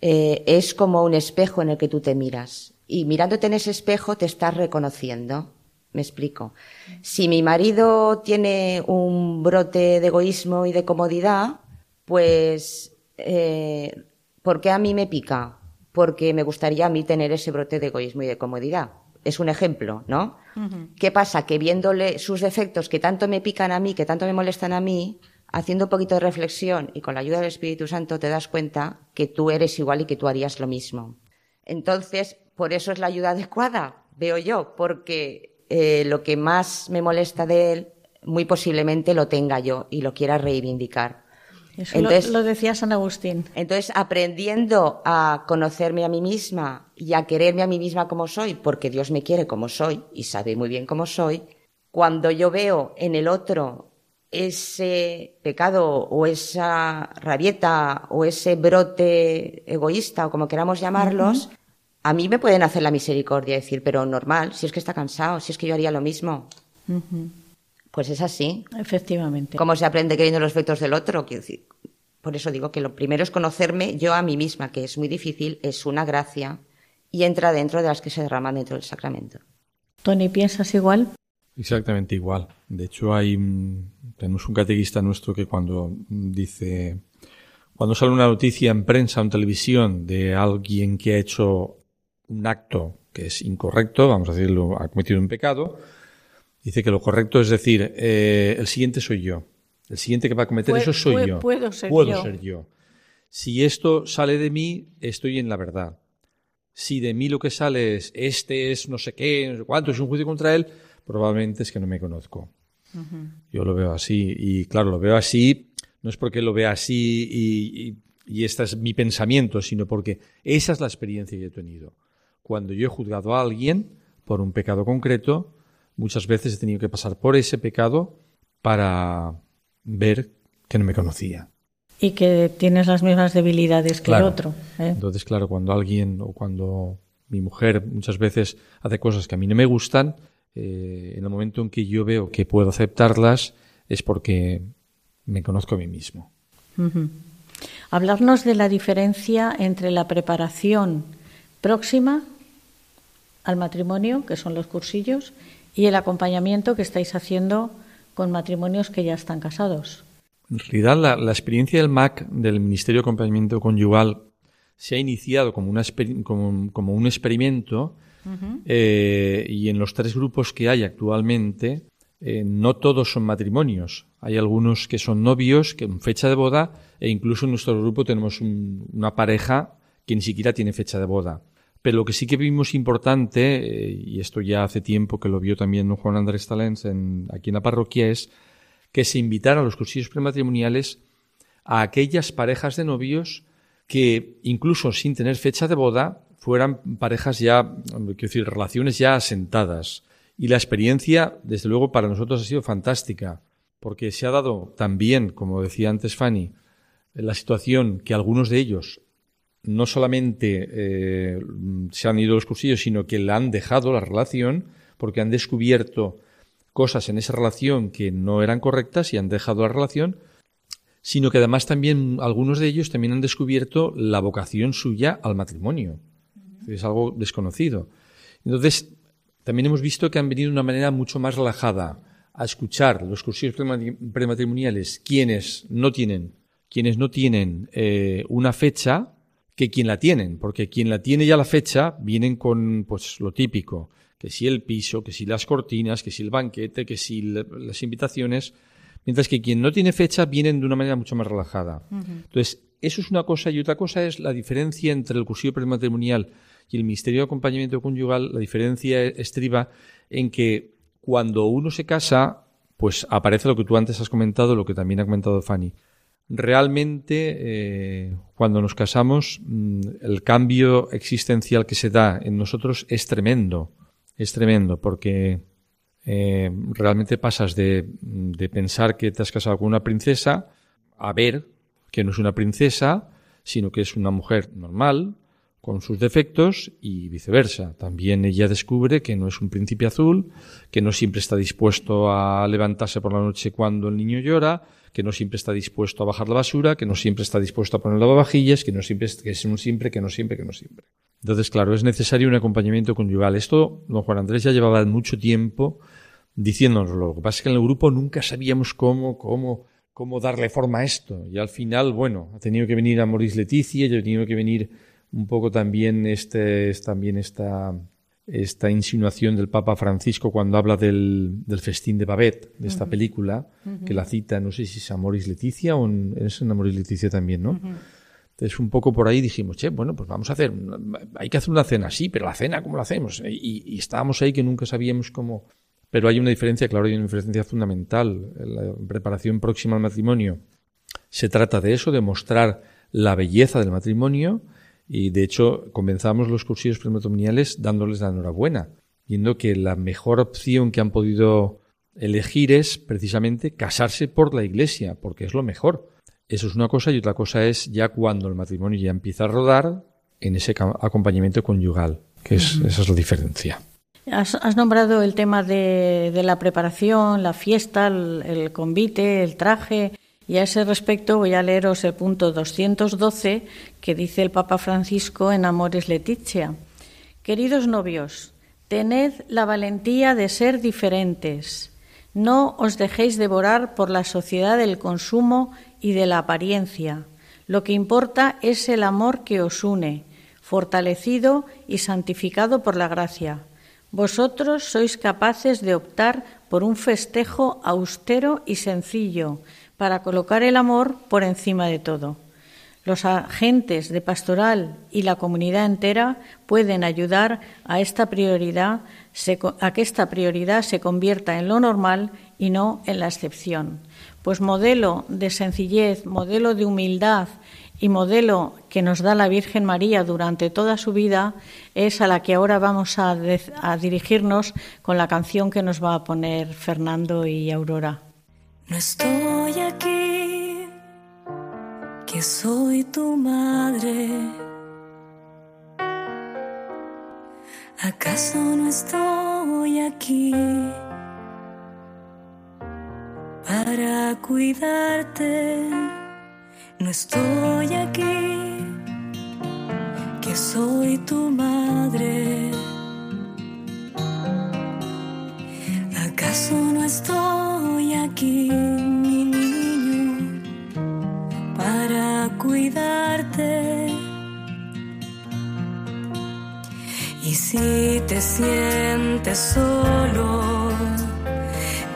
eh, es como un espejo en el que tú te miras. Y mirándote en ese espejo te estás reconociendo. Me explico. Si mi marido tiene un brote de egoísmo y de comodidad, pues, eh, ¿por qué a mí me pica? Porque me gustaría a mí tener ese brote de egoísmo y de comodidad. Es un ejemplo, ¿no? ¿Qué pasa? Que viéndole sus defectos que tanto me pican a mí, que tanto me molestan a mí, haciendo un poquito de reflexión y con la ayuda del Espíritu Santo te das cuenta que tú eres igual y que tú harías lo mismo. Entonces, por eso es la ayuda adecuada, veo yo, porque eh, lo que más me molesta de él, muy posiblemente lo tenga yo y lo quiera reivindicar. Eso entonces, lo, decía San Agustín. Entonces, aprendiendo a conocerme a mí misma y a quererme a mí misma como soy, porque Dios me quiere como soy y sabe muy bien cómo soy, cuando yo veo en el otro ese pecado o esa rabieta o ese brote egoísta o como queramos llamarlos, a mí me pueden hacer la misericordia y decir, pero normal, si es que está cansado, si es que yo haría lo mismo. Pues es así. Efectivamente. ¿Cómo se aprende creyendo los efectos del otro? Quiero decir, por eso digo que lo primero es conocerme yo a mí misma, que es muy difícil, es una gracia y entra dentro de las que se derraman dentro del sacramento. Tony, ¿piensas igual? Exactamente igual. De hecho, hay tenemos un catequista nuestro que cuando dice cuando sale una noticia en prensa o en televisión de alguien que ha hecho un acto que es incorrecto, vamos a decirlo, ha cometido un pecado, dice que lo correcto es decir, eh, el siguiente soy yo. El siguiente que va a cometer eso soy yo. Puedo ser puedo ser yo. Si esto sale de mí, estoy en la verdad. Si de mí lo que sale es este es no sé qué, no sé cuánto, es un juicio contra él, probablemente es que no me conozco. Yo lo veo así. Y claro, lo veo así, no es porque lo vea así y, y, este es mi pensamiento, sino porque esa es la experiencia que he tenido. Cuando yo he juzgado a alguien por un pecado concreto, muchas veces he tenido que pasar por ese pecado para ver que no me conocía. Y que tienes las mismas debilidades que el otro. ¿eh? Entonces, claro, cuando alguien o cuando mi mujer muchas veces hace cosas que a mí no me gustan, eh, en el momento en que yo veo que puedo aceptarlas es porque me conozco a mí mismo. Hablarnos de la diferencia entre la preparación próxima al matrimonio, que son los cursillos, y el acompañamiento que estáis haciendo con matrimonios que ya están casados. En realidad, la, experiencia del MAC, del Ministerio de Acompañamiento Conyugal, se ha iniciado como, una, como un experimento eh, y en los tres grupos que hay actualmente, eh, no todos son matrimonios. Hay algunos que son novios, que en fecha de boda, e incluso en nuestro grupo tenemos una pareja que ni siquiera tiene fecha de boda. Pero lo que sí que vimos importante, eh, y esto ya hace tiempo que lo vio también Juan Andrés Talens en, aquí en la parroquia, es que se invitara a los cursillos prematrimoniales a aquellas parejas de novios que, incluso sin tener fecha de boda, fueran parejas ya, quiero decir, relaciones ya asentadas. Y la experiencia, desde luego, para nosotros ha sido fantástica, porque se ha dado también, como decía antes Fanny, la situación que algunos de ellos no solamente eh, se han ido los cursillos, sino que la han dejado la relación, porque han descubierto cosas en esa relación que no eran correctas y han dejado la relación, sino que además también algunos de ellos también han descubierto la vocación suya al matrimonio es algo desconocido. Entonces, también hemos visto que han venido de una manera mucho más relajada a escuchar los cursillos prematrimoniales quienes no tienen, quienes no tienen eh, una fecha que quien la tienen, porque quien la tiene ya la fecha vienen con pues lo típico, que si el piso, que si las cortinas, que si el banquete, que si las invitaciones, mientras que quien no tiene fecha vienen de una manera mucho más relajada. Entonces, eso es una cosa y otra cosa es la diferencia entre el cursillo prematrimonial y el Ministerio de Acompañamiento Conyugal, la diferencia estriba en que cuando uno se casa, pues aparece lo que tú antes has comentado, lo que también ha comentado Fanny. Realmente, eh, cuando nos casamos, mm, el cambio existencial que se da en nosotros es tremendo. Es tremendo porque eh, realmente pasas de, de pensar que te has casado con una princesa a ver que no es una princesa, sino que es una mujer normal, con sus defectos y viceversa. También ella descubre que no es un príncipe azul, que no siempre está dispuesto a levantarse por la noche cuando el niño llora, que no siempre está dispuesto a bajar la basura, que no siempre está dispuesto a poner lavavajillas, que no siempre, que es un siempre, que no siempre, que no siempre. Entonces, claro, es necesario un acompañamiento conyugal. Esto, don Juan Andrés ya llevaba mucho tiempo diciéndonoslo. Lo que pasa es que en el grupo nunca sabíamos cómo, cómo, cómo darle forma a esto. Y al final, bueno, ha tenido que venir a Maurice Leticia, ha tenido que venir un poco también este es también esta esta insinuación del Papa Francisco cuando habla del, del festín de Babette, de esta película, que la cita, no sé si es Amoris Leticia o en, es en Amoris Leticia también, ¿no? Entonces, un poco por ahí dijimos, che, bueno, pues vamos a hacer, hay que hacer una cena, sí, pero la cena, ¿cómo la hacemos? Y, y estábamos ahí que nunca sabíamos cómo. Pero hay una diferencia, claro, hay una diferencia fundamental. La preparación próxima al matrimonio se trata de eso, de mostrar la belleza del matrimonio y de hecho comenzamos los cursillos prematrimoniales dándoles la enhorabuena, viendo que la mejor opción que han podido elegir es precisamente casarse por la iglesia, porque es lo mejor. Eso es una cosa y otra cosa es ya cuando el matrimonio ya empieza a rodar en ese acompañamiento conyugal, que es, esa es la diferencia. Has, nombrado el tema de, la preparación, la fiesta, el, el, convite, el traje. Y a ese respecto voy a leeros el punto 212 que dice el Papa Francisco en Amores Leticia. Queridos novios, tened la valentía de ser diferentes. No os dejéis devorar por la sociedad del consumo y de la apariencia. Lo que importa es el amor que os une, fortalecido y santificado por la gracia. Vosotros sois capaces de optar por un festejo austero y sencillo, para colocar el amor por encima de todo. Los agentes de pastoral y la comunidad entera pueden ayudar a esta prioridad a que esta prioridad se convierta en lo normal y no en la excepción. Pues modelo de sencillez, modelo de humildad y modelo que nos da la Virgen María durante toda su vida es a la que ahora vamos a, a dirigirnos con la canción que nos va a poner Fernando y Aurora. No estoy aquí, que soy tu madre. ¿Acaso no estoy aquí? para cuidarte. No estoy aquí, que soy tu madre. ¿Acaso no estoy aquí, mi niño, para cuidarte? Y si te sientes solo,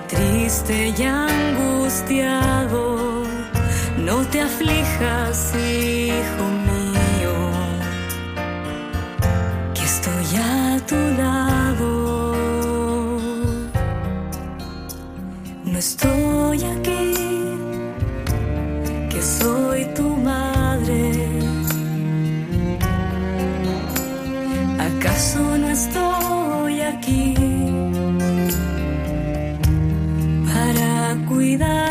triste y angustiado, no te aflijas, hijo mío, que estoy a tu lado. Estoy aquí, que soy tu madre. ¿Acaso no estoy aquí? cuidarte.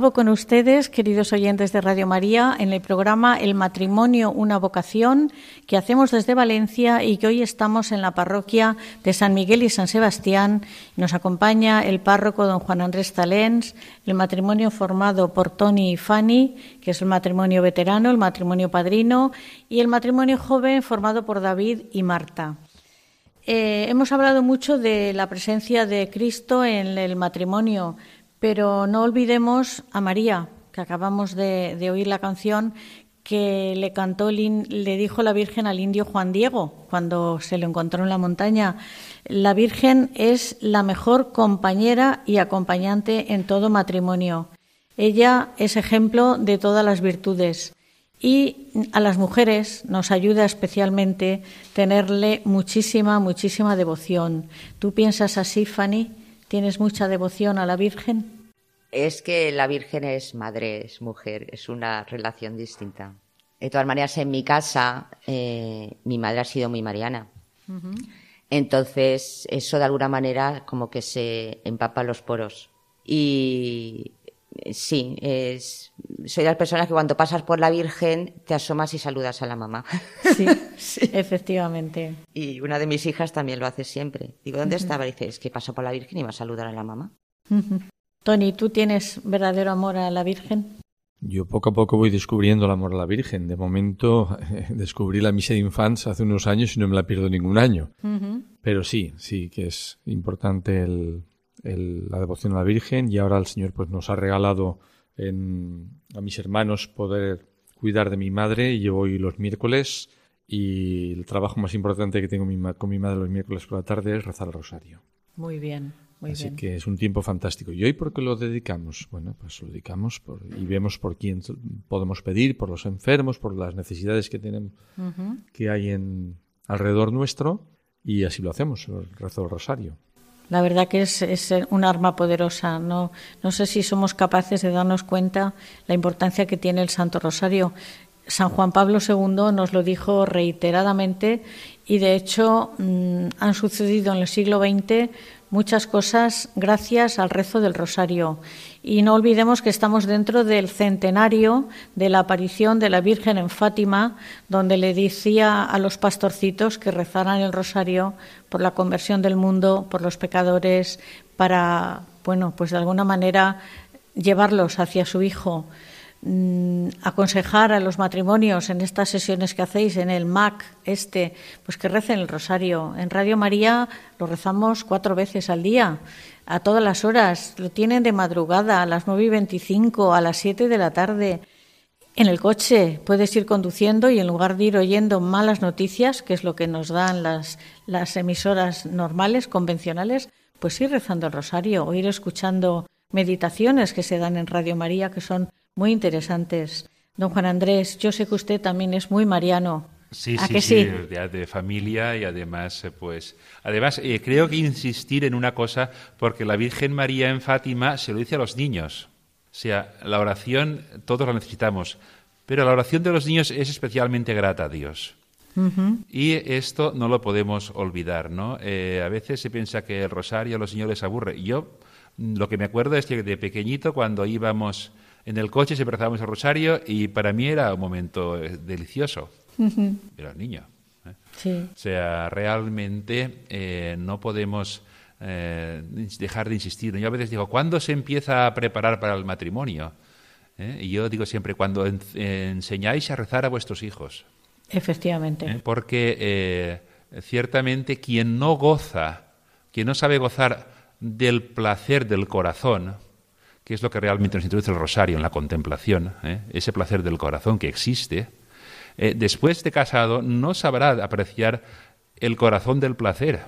Con ustedes, queridos oyentes de Radio María, en el programa El matrimonio, una vocación que hacemos desde Valencia y que hoy estamos en la parroquia de San Miguel y San Sebastián. Nos acompaña el párroco don Juan Andrés Talens, el matrimonio formado por Tony y Fanny, que es el matrimonio veterano, el matrimonio padrino, y el matrimonio joven formado por David y Marta. Eh, hemos hablado mucho de la presencia de Cristo en el matrimonio, pero no olvidemos a María, que acabamos de, oír la canción que le cantó, le dijo la Virgen al indio Juan Diego cuando se lo encontró en la montaña. La Virgen es la mejor compañera y acompañante en todo matrimonio. Ella es ejemplo de todas las virtudes. Y a las mujeres nos ayuda especialmente tenerle muchísima, muchísima devoción. ¿Tú piensas así, Fanny? ¿Tienes mucha devoción a la Virgen? Es que la Virgen es madre, es mujer, es una relación distinta. De todas maneras, en mi casa, eh, mi madre ha sido muy mariana. Entonces, eso de alguna manera como que se empapa los poros. Y sí, es, soy de las personas que cuando pasas por la Virgen te asomas y saludas a la mamá. Sí, efectivamente. Y una de mis hijas también lo hace siempre. Digo, ¿dónde estaba? Dice, es que pasó por la Virgen y va a saludar a la mamá. Tony, ¿tú tienes verdadero amor a la Virgen? Yo poco a poco voy descubriendo el amor a la Virgen. De momento descubrí la misa de infantes hace unos años y no me la pierdo ningún año. Pero sí, sí que es importante el, el- la devoción a la Virgen y ahora el Señor pues nos ha regalado en- a mis hermanos poder cuidar de mi madre y yo voy los miércoles y el trabajo más importante que tengo con mi madre los miércoles por la tarde es rezar el rosario. Muy bien, muy Así bien. que es un tiempo fantástico. ¿Y hoy por qué lo dedicamos? Bueno, pues lo dedicamos por, y vemos por quién podemos pedir, por los enfermos, por las necesidades que tenemos, que hay en alrededor nuestro, y así lo hacemos, el rezo del rosario. La verdad que es, un arma poderosa. No, no sé si somos capaces de darnos cuenta la importancia que tiene el Santo Rosario. San Juan Pablo II nos lo dijo reiteradamente y de hecho mm, han sucedido en el siglo XX muchas cosas gracias al rezo del Rosario. Y no olvidemos que estamos dentro del centenario de la aparición de la Virgen en Fátima, donde le decía a los pastorcitos que rezaran el Rosario por la conversión del mundo, por los pecadores, para, bueno, pues de alguna manera llevarlos hacia su Hijo aconsejar a los matrimonios en estas sesiones que hacéis en el MAC este, pues que recen el rosario. En Radio María lo rezamos cuatro veces al día, a todas las horas. Lo tienen de madrugada, a las nueve y veinticinco, a las siete de la tarde. En el coche puedes ir conduciendo y en lugar de ir oyendo malas noticias, que es lo que nos dan las, las emisoras normales, convencionales, pues ir rezando el rosario o ir escuchando meditaciones que se dan en Radio María, que son muy interesantes. Don Juan Andrés, yo sé que usted también es muy mariano. Sí, ¿A sí, que sí, sí? De, de familia y además, eh, pues, además eh, creo que insistir en una cosa, porque la Virgen María en Fátima se lo dice a los niños. O sea, la oración todos la necesitamos, pero la oración de los niños es especialmente grata a Dios. Y esto no lo podemos olvidar, ¿no? Eh, a veces se piensa que el rosario a los niños les aburre. Yo mm, lo que me acuerdo es que de pequeñito, cuando íbamos en el coche, se rezábamos el rosario y para mí era un momento eh, delicioso. Era niño. ¿eh? Sí. O sea, realmente eh, no podemos eh, dejar de insistir. Yo a veces digo, ¿cuándo se empieza a preparar para el matrimonio? Y yo digo siempre, cuando en- enseñáis a rezar a vuestros hijos. Efectivamente. Porque ciertamente quien no goza, quien no sabe gozar del placer del corazón, que es lo que realmente nos introduce el rosario en la contemplación, ¿eh? ese placer del corazón que existe, eh, después de casado no sabrá apreciar el corazón del placer,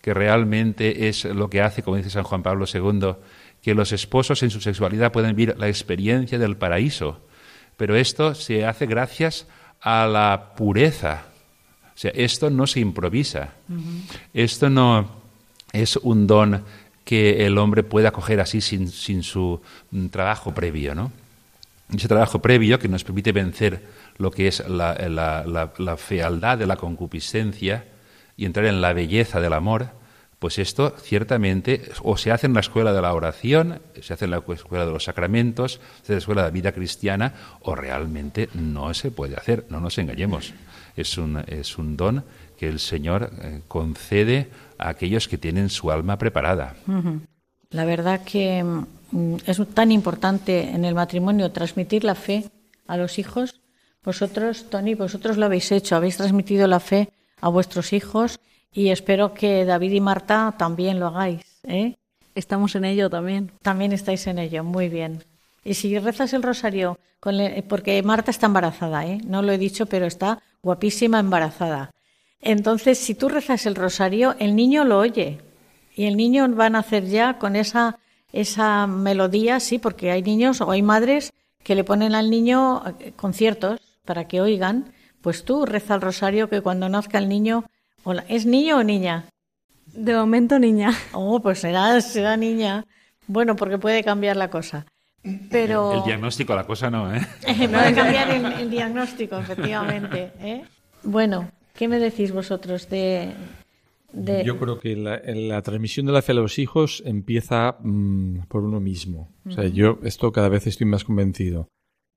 que realmente es lo que hace, como dice San Juan Pablo II, que los esposos en su sexualidad pueden vivir la experiencia del paraíso. Pero esto se hace gracias a la pureza. O sea, esto no se improvisa. Esto no es un don que el hombre pueda acoger así sin, sin su mm, trabajo previo, ¿no? Ese trabajo previo que nos permite vencer lo que es la, la- la- la fealdad de la concupiscencia y entrar en la belleza del amor, pues esto ciertamente o se hace en la escuela de la oración, se hace en la escuela de los sacramentos, se hace en la escuela de la vida cristiana, o realmente no se puede hacer, no nos engañemos. Es un, es un don que el Señor eh, concede a aquellos que tienen su alma preparada. La verdad que mm, es tan importante en el matrimonio transmitir la fe a los hijos. Vosotros, Tony, vosotros lo habéis hecho, habéis transmitido la fe a vuestros hijos y espero que David y Marta también lo hagáis. ¿eh? Estamos en ello también. También estáis en ello, muy bien. Y si rezas el rosario, con le- porque Marta está embarazada, ¿eh? no lo he dicho, pero está guapísima embarazada. Entonces, si tú rezas el rosario, el niño lo oye. Y el niño va a nacer ya con esa, esa melodía, sí, porque hay niños o hay madres que le ponen al niño eh, conciertos para que oigan, pues tú reza el rosario que cuando nazca el niño, hola, ¿es niño o niña? De momento, niña. Oh, pues será, será niña. Bueno, porque puede cambiar la cosa. Pero El diagnóstico, la cosa no, ¿eh? puede cambiar el, el diagnóstico, efectivamente. ¿eh? Bueno, ¿qué me decís vosotros de, de- Yo creo que la, la transmisión de la fe a los hijos empieza mm, por uno mismo. O sea, yo esto cada vez estoy más convencido.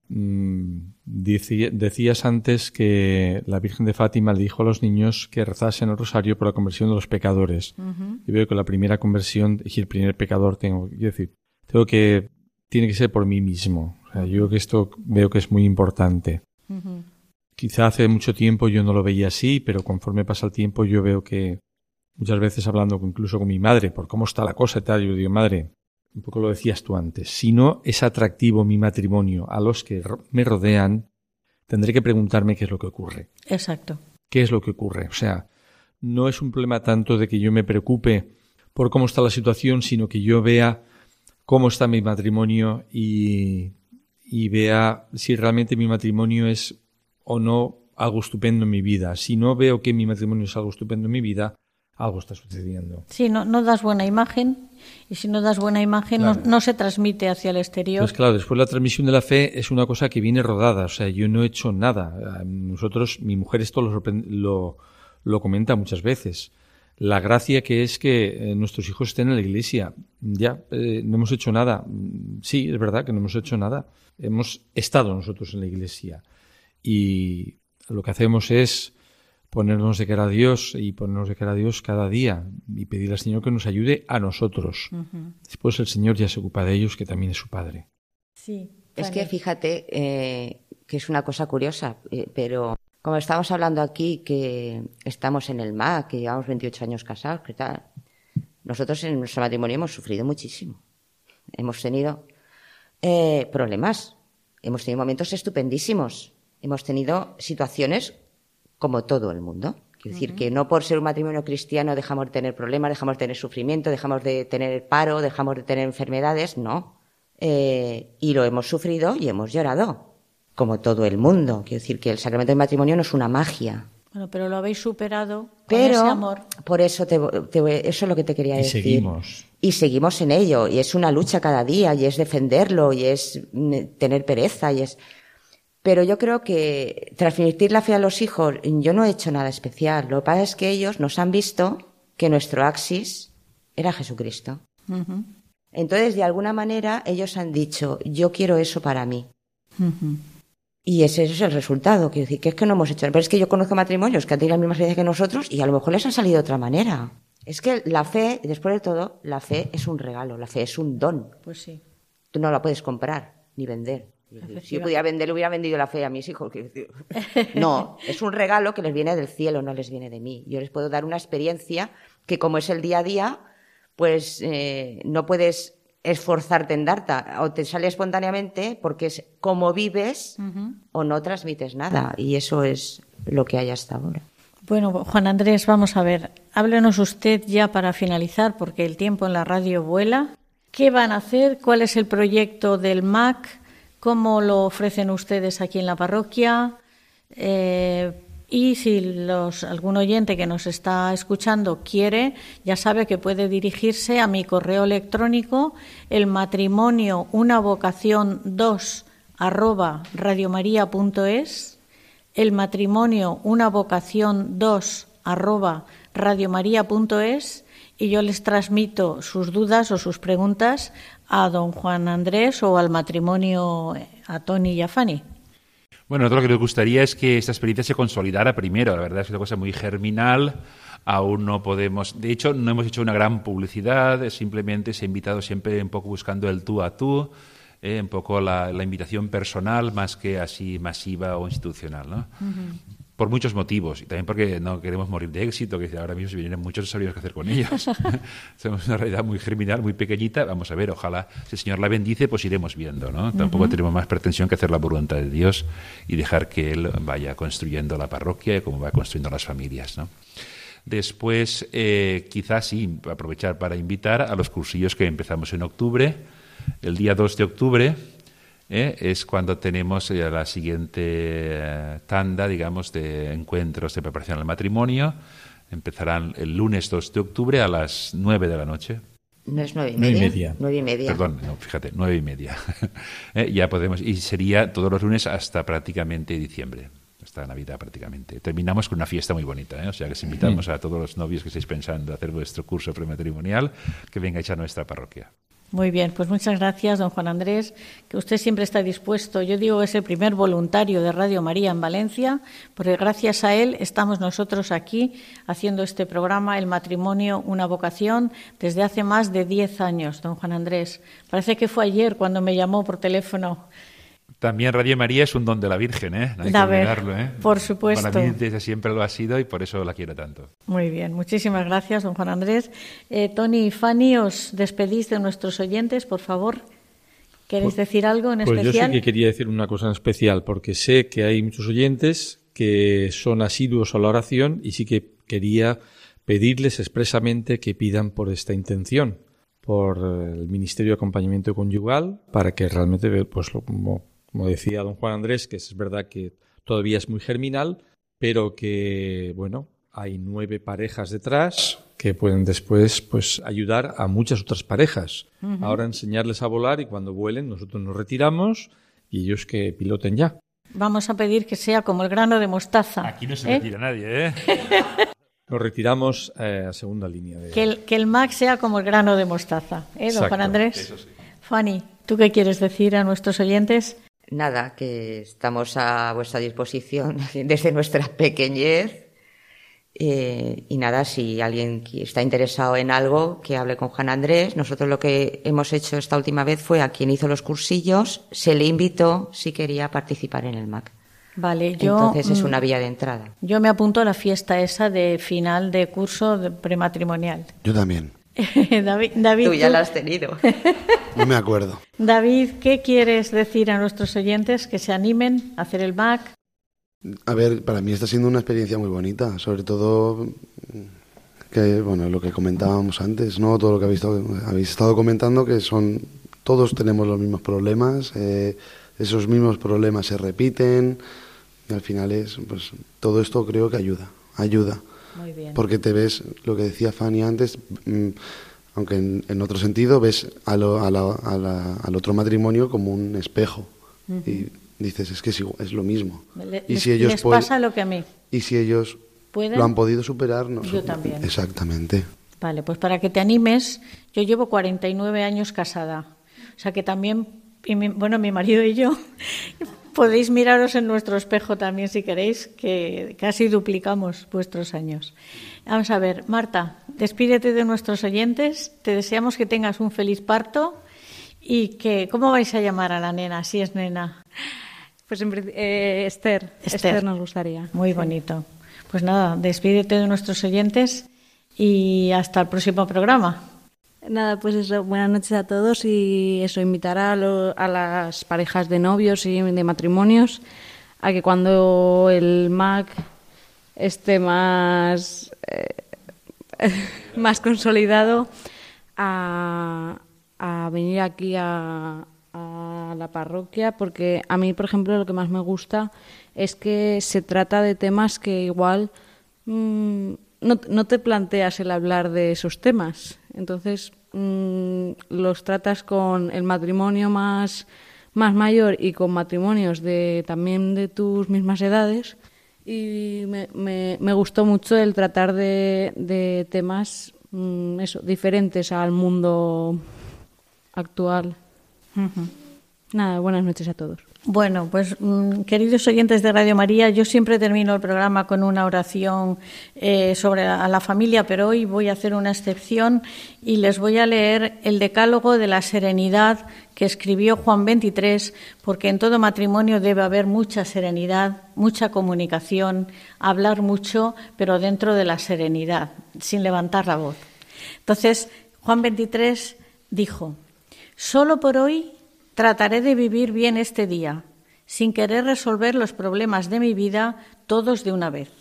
Mm, decías antes que la Virgen de Fátima le dijo a los niños que rezasen el rosario por la conversión de los pecadores. Yo veo que la primera conversión y el primer pecador tengo, quiero decir, tengo que tiene que ser por mí mismo. O sea, yo creo que esto veo que es muy importante. Quizá hace mucho tiempo yo no lo veía así, pero conforme pasa el tiempo yo veo que muchas veces hablando incluso con mi madre por cómo está la cosa y tal, yo digo, madre, un poco lo decías tú antes, si no es atractivo mi matrimonio a los que me rodean, tendré que preguntarme qué es lo que ocurre. Exacto. ¿Qué es lo que ocurre? O sea, no es un problema tanto de que yo me preocupe por cómo está la situación, sino que yo vea cómo está mi matrimonio y, y vea si realmente mi matrimonio es o no algo estupendo en mi vida. Si no veo que mi matrimonio es algo estupendo en mi vida, algo está sucediendo. Sí, no, no das buena imagen y si no das buena imagen no- Claro. no, se transmite hacia el exterior. Entonces, claro, después la transmisión de la fe es una cosa que viene rodada. O sea, yo no he hecho nada. Nosotros, mi mujer esto lo, lo, lo comenta muchas veces. La gracia que es que eh, nuestros hijos estén en la iglesia. Ya, eh, no hemos hecho nada. Sí, es verdad que no hemos hecho nada. Hemos estado nosotros en la iglesia. Y lo que hacemos es ponernos de cara a Dios y ponernos de cara a Dios cada día y pedir al Señor que nos ayude a nosotros. Después el Señor ya se ocupa de ellos, que también es su Padre. Sí, Es que fíjate eh, que es una cosa curiosa, eh, pero como estamos hablando aquí que estamos en el MAC, que llevamos 28 años casados, que tal, nosotros en nuestro matrimonio hemos sufrido muchísimo. Hemos tenido eh, problemas, hemos tenido momentos estupendísimos, hemos tenido situaciones como todo el mundo. Quiero decir que no por ser un matrimonio cristiano dejamos de tener problemas, dejamos de tener sufrimiento, dejamos de tener paro, dejamos de tener enfermedades, no. Eh, y lo hemos sufrido y hemos llorado, como todo el mundo. Quiero decir que el sacramento del matrimonio no es una magia. Bueno, pero lo habéis superado con Pero ese amor. por eso te, te- eso es lo que te quería Y decir. seguimos. Y seguimos en ello, y es una lucha cada día, y es defenderlo, y es mm, tener pereza, y es. Pero yo creo que transmitir la fe a los hijos, yo no he hecho nada especial. Lo que pasa es que ellos nos han visto que nuestro axis era Jesucristo. Entonces, de alguna manera, ellos han dicho, yo quiero eso para mí. Y ese es el resultado. Quiero decir, que es que no hemos hecho. Pero es que yo conozco matrimonios que han tenido la misma experiencia que nosotros y a lo mejor les han salido de otra manera. Es que la fe, después de todo, la fe es un regalo, la fe es un don. Pues sí. Tú no la puedes comprar ni vender. Si yo pudiera vender, hubiera vendido la fe a mis hijos. No, es un regalo que les viene del cielo, no les viene de mí. Yo les puedo dar una experiencia que, como es el día a día, pues eh, no puedes esforzarte en darta o te sale espontáneamente porque es como vives o no transmites nada. Y eso es lo que hay hasta ahora. Bueno, Juan Andrés, vamos a ver. Háblenos usted ya para finalizar, porque el tiempo en la radio vuela. ¿Qué van a hacer? ¿Cuál es el proyecto del MAC? ¿Cómo lo ofrecen ustedes aquí en la parroquia? Eh, y si algún oyente que nos está escuchando quiere, ya sabe que puede dirigirse a mi correo electrónico, el matrimonio una vocación 2 arroba radiomaria.es el matrimonio una vocación 2 arroba radiomaria.es y yo les transmito sus dudas o sus preguntas a don Juan Andrés o al matrimonio eh, a Tony y a Fanny. Bueno, nosotros lo que nos gustaría es que esta experiencia se consolidara primero. La verdad es que es una cosa muy germinal. Aún no podemos. De hecho, no hemos hecho una gran publicidad. Simplemente se ha invitado siempre un poco buscando el tú a tú, eh, un poco la, la invitación personal más que así masiva o institucional, ¿no? Por muchos motivos y también porque no queremos morir de éxito, que ahora mismo si vienen muchos no sabríamos qué hacer con ellos. Somos una realidad muy germinal, muy pequeñita. Vamos a ver, ojalá si el Señor la bendice, pues iremos viendo, ¿no? Tampoco tenemos más pretensión que hacer la voluntad de Dios y dejar que Él vaya construyendo la parroquia y como va construyendo las familias, ¿no? Después, eh, quizás sí, aprovechar para invitar a los cursillos que empezamos en octubre, el día 2 de octubre, ¿eh? es cuando tenemos ya la siguiente eh, tanda, digamos, de encuentros de preparación al matrimonio. Empezarán el lunes 2 de octubre a las 9 de la noche. ¿No es nueve y Nueve y media? media. Nueve y media. Perdón, no, fíjate, nueve y media. Eh, ya podemos, y sería todos los lunes hasta prácticamente diciembre, hasta Navidad prácticamente. Terminamos con una fiesta muy bonita, ¿eh? o sea que os invitamos a todos los novios que estáis pensando hacer vuestro curso prematrimonial, que vengáis a nuestra parroquia. Muy bien, pues muchas gracias, don Juan Andrés, que usted siempre está dispuesto. Yo digo es el primer voluntario de Radio María en Valencia, porque gracias a él estamos nosotros aquí haciendo este programa, El matrimonio, una vocación, desde hace más de 10 años, don Juan Andrés. Parece que fue ayer cuando me llamó por teléfono. También Radio María es un don de la Virgen, ¿eh? No hay que olvidarlo, ¿eh? por supuesto. Para mí desde siempre lo ha sido y por eso la quiero tanto. Muy bien, muchísimas gracias, don Juan Andrés. Eh, Tony y Fanny, os despedís de nuestros oyentes, por favor. ¿Queréis decir algo en Pues yo especial? sí que quería decir una cosa en especial, porque sé que hay muchos oyentes que son asiduos a la oración y sí que quería pedirles expresamente que pidan por esta intención, por el Ministerio de Acompañamiento Conyugal, para que realmente, pues como, como decía don Juan Andrés, que es verdad que todavía es muy germinal, pero que, bueno, hay nueve parejas detrás que pueden después pues ayudar a muchas otras parejas. Ahora enseñarles a volar y cuando vuelen nosotros nos retiramos y ellos que piloten ya. Vamos a pedir que sea como el grano de mostaza. Aquí no se ¿eh? retira nadie, ¿eh? Nos retiramos eh, a segunda línea. De... Que el, que el MAC sea como el grano de mostaza. ¿eh, don Exacto, Juan Andrés? Fanny, ¿tú qué quieres decir a nuestros oyentes? Nada, que estamos a vuestra disposición desde nuestra pequeñez. Eh, y nada, si alguien qui- está interesado en algo, que hable con Juan Andrés. Nosotros lo que hemos hecho esta última vez fue a quien hizo los cursillos, se le invitó si quería participar en el MAC. Vale, yo, Entonces es mm, una vía de entrada. yo me apunto a la fiesta esa de final de curso de prematrimonial. Yo también. David, David, Tú ya tú- la has tenido. No me acuerdo. David, ¿qué quieres decir a nuestros oyentes que se animen a hacer el MAC? A ver, para mí está siendo una experiencia muy bonita, sobre todo que bueno, lo que comentábamos antes, ¿no? Todo lo que habéis estado, habéis estado comentando que son todos tenemos los mismos problemas, eh, esos mismos problemas se repiten y al final es pues todo esto creo que ayuda, ayuda. Muy bien. Porque te ves, lo que decía Fanny antes, mm, aunque en, en otro sentido, ves a lo- a la- a la- al otro matrimonio como un espejo. Y dices, es que es, igual- es lo mismo. Le- y si ellos les pueden- pasa lo que a mí. y si ellos ¿Pueden? lo han podido superar, no. Yo también. Exactamente. Vale, pues para que te animes, yo llevo 49 años casada. O sea que también, y mi- bueno, mi marido y yo, podéis miraros en nuestro espejo también si queréis, que casi duplicamos vuestros años. Vamos a ver, Marta, despídete de nuestros oyentes. Te deseamos que tengas un feliz parto y que, ¿cómo vais a llamar a la nena, si es nena? Pues eh, Esther. Esther. Esther. nos gustaría. Muy bonito. Pues nada, despídete de nuestros oyentes y hasta el próximo programa. Nada, pues eso, buenas noches a todos y eso, invitar a, lo- a las parejas de novios y de matrimonios a que cuando el MAC esté más, eh, más consolidado, a, a venir aquí a, la parroquia, porque a mí, por ejemplo, lo que más me gusta es que se trata de temas que igual mm, no, no te planteas el hablar de esos temas. Entonces, mm, los tratas con el matrimonio más, más mayor y con matrimonios de también de tus mismas edades. Y me, me, me gustó mucho el tratar de, de temas mm, eso, diferentes al mundo actual. Nada, buenas noches a todos. Bueno, pues mm, queridos oyentes de Radio María, yo siempre termino el programa con una oración eh, sobre a la familia, pero hoy voy a hacer una excepción y les voy a leer el decálogo de la serenidad que escribió Juan 23, porque en todo matrimonio debe haber mucha serenidad, mucha comunicación, hablar mucho, pero dentro de la serenidad, sin levantar la voz. Entonces, Juan 23 dijo, solo por hoy Trataré de vivir bien este día, sin querer resolver los problemas de mi vida todos de una vez.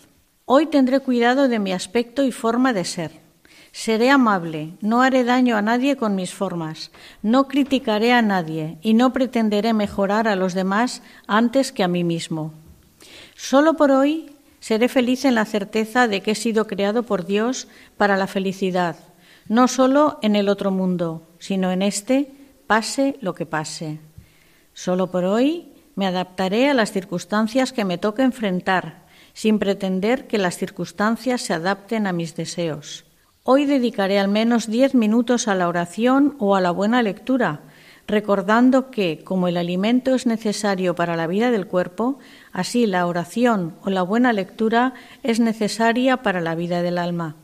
Hoy tendré cuidado de mi aspecto y forma de ser, Seré amable, no haré daño a nadie con mis formas, no criticaré a nadie y no pretenderé mejorar a los demás antes que a mí mismo. Solo por hoy seré feliz en la certeza de que he sido creado por Dios para la felicidad, no solo en el otro mundo, sino en este, pase lo que pase. Solo por hoy me adaptaré a las circunstancias que me toque enfrentar, sin pretender que las circunstancias se adapten a mis deseos. Hoy dedicaré al menos diez minutos a la oración o a la buena lectura, recordando que, como el alimento es necesario para la vida del cuerpo, así la oración o la buena lectura es necesaria para la vida del alma.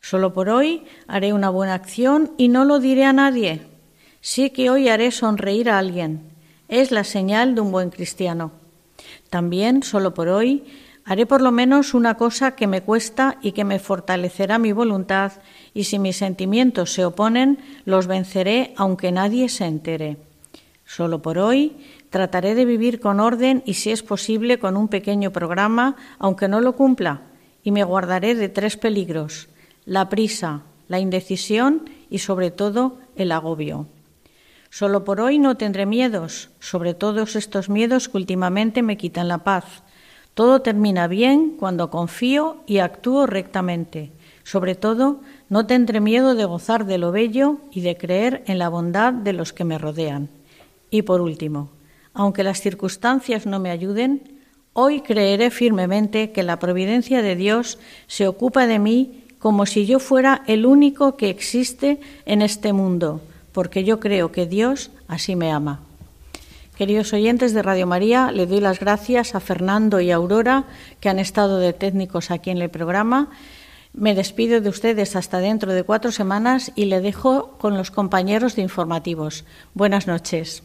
Solo por hoy haré una buena acción y no lo diré a nadie. Sí que hoy haré sonreír a alguien. Es la señal de un buen cristiano. También, solo por hoy, Haré por lo menos una cosa que me cuesta y que me fortalecerá mi voluntad, y si mis sentimientos se oponen, los venceré aunque nadie se entere. Solo por hoy trataré de vivir con orden y, si es posible, con un pequeño programa, aunque no lo cumpla, y me guardaré de tres peligros la prisa, la indecisión y, sobre todo, el agobio. Solo por hoy no tendré miedos, sobre todos estos miedos que últimamente me quitan la paz todo termina bien cuando confío y actúo rectamente. Sobre todo, no tendré miedo de gozar de lo bello y de creer en la bondad de los que me rodean. Y por último, aunque las circunstancias no me ayuden, hoy creeré firmemente que la providencia de Dios se ocupa de mí como si yo fuera el único que existe en este mundo, porque yo creo que Dios así me ama. Queridos oyentes de Radio María, le doy las gracias a Fernando y Aurora, que han estado de técnicos aquí en el programa. Me despido de ustedes hasta dentro de cuatro semanas y le dejo con los compañeros de informativos. Buenas noches.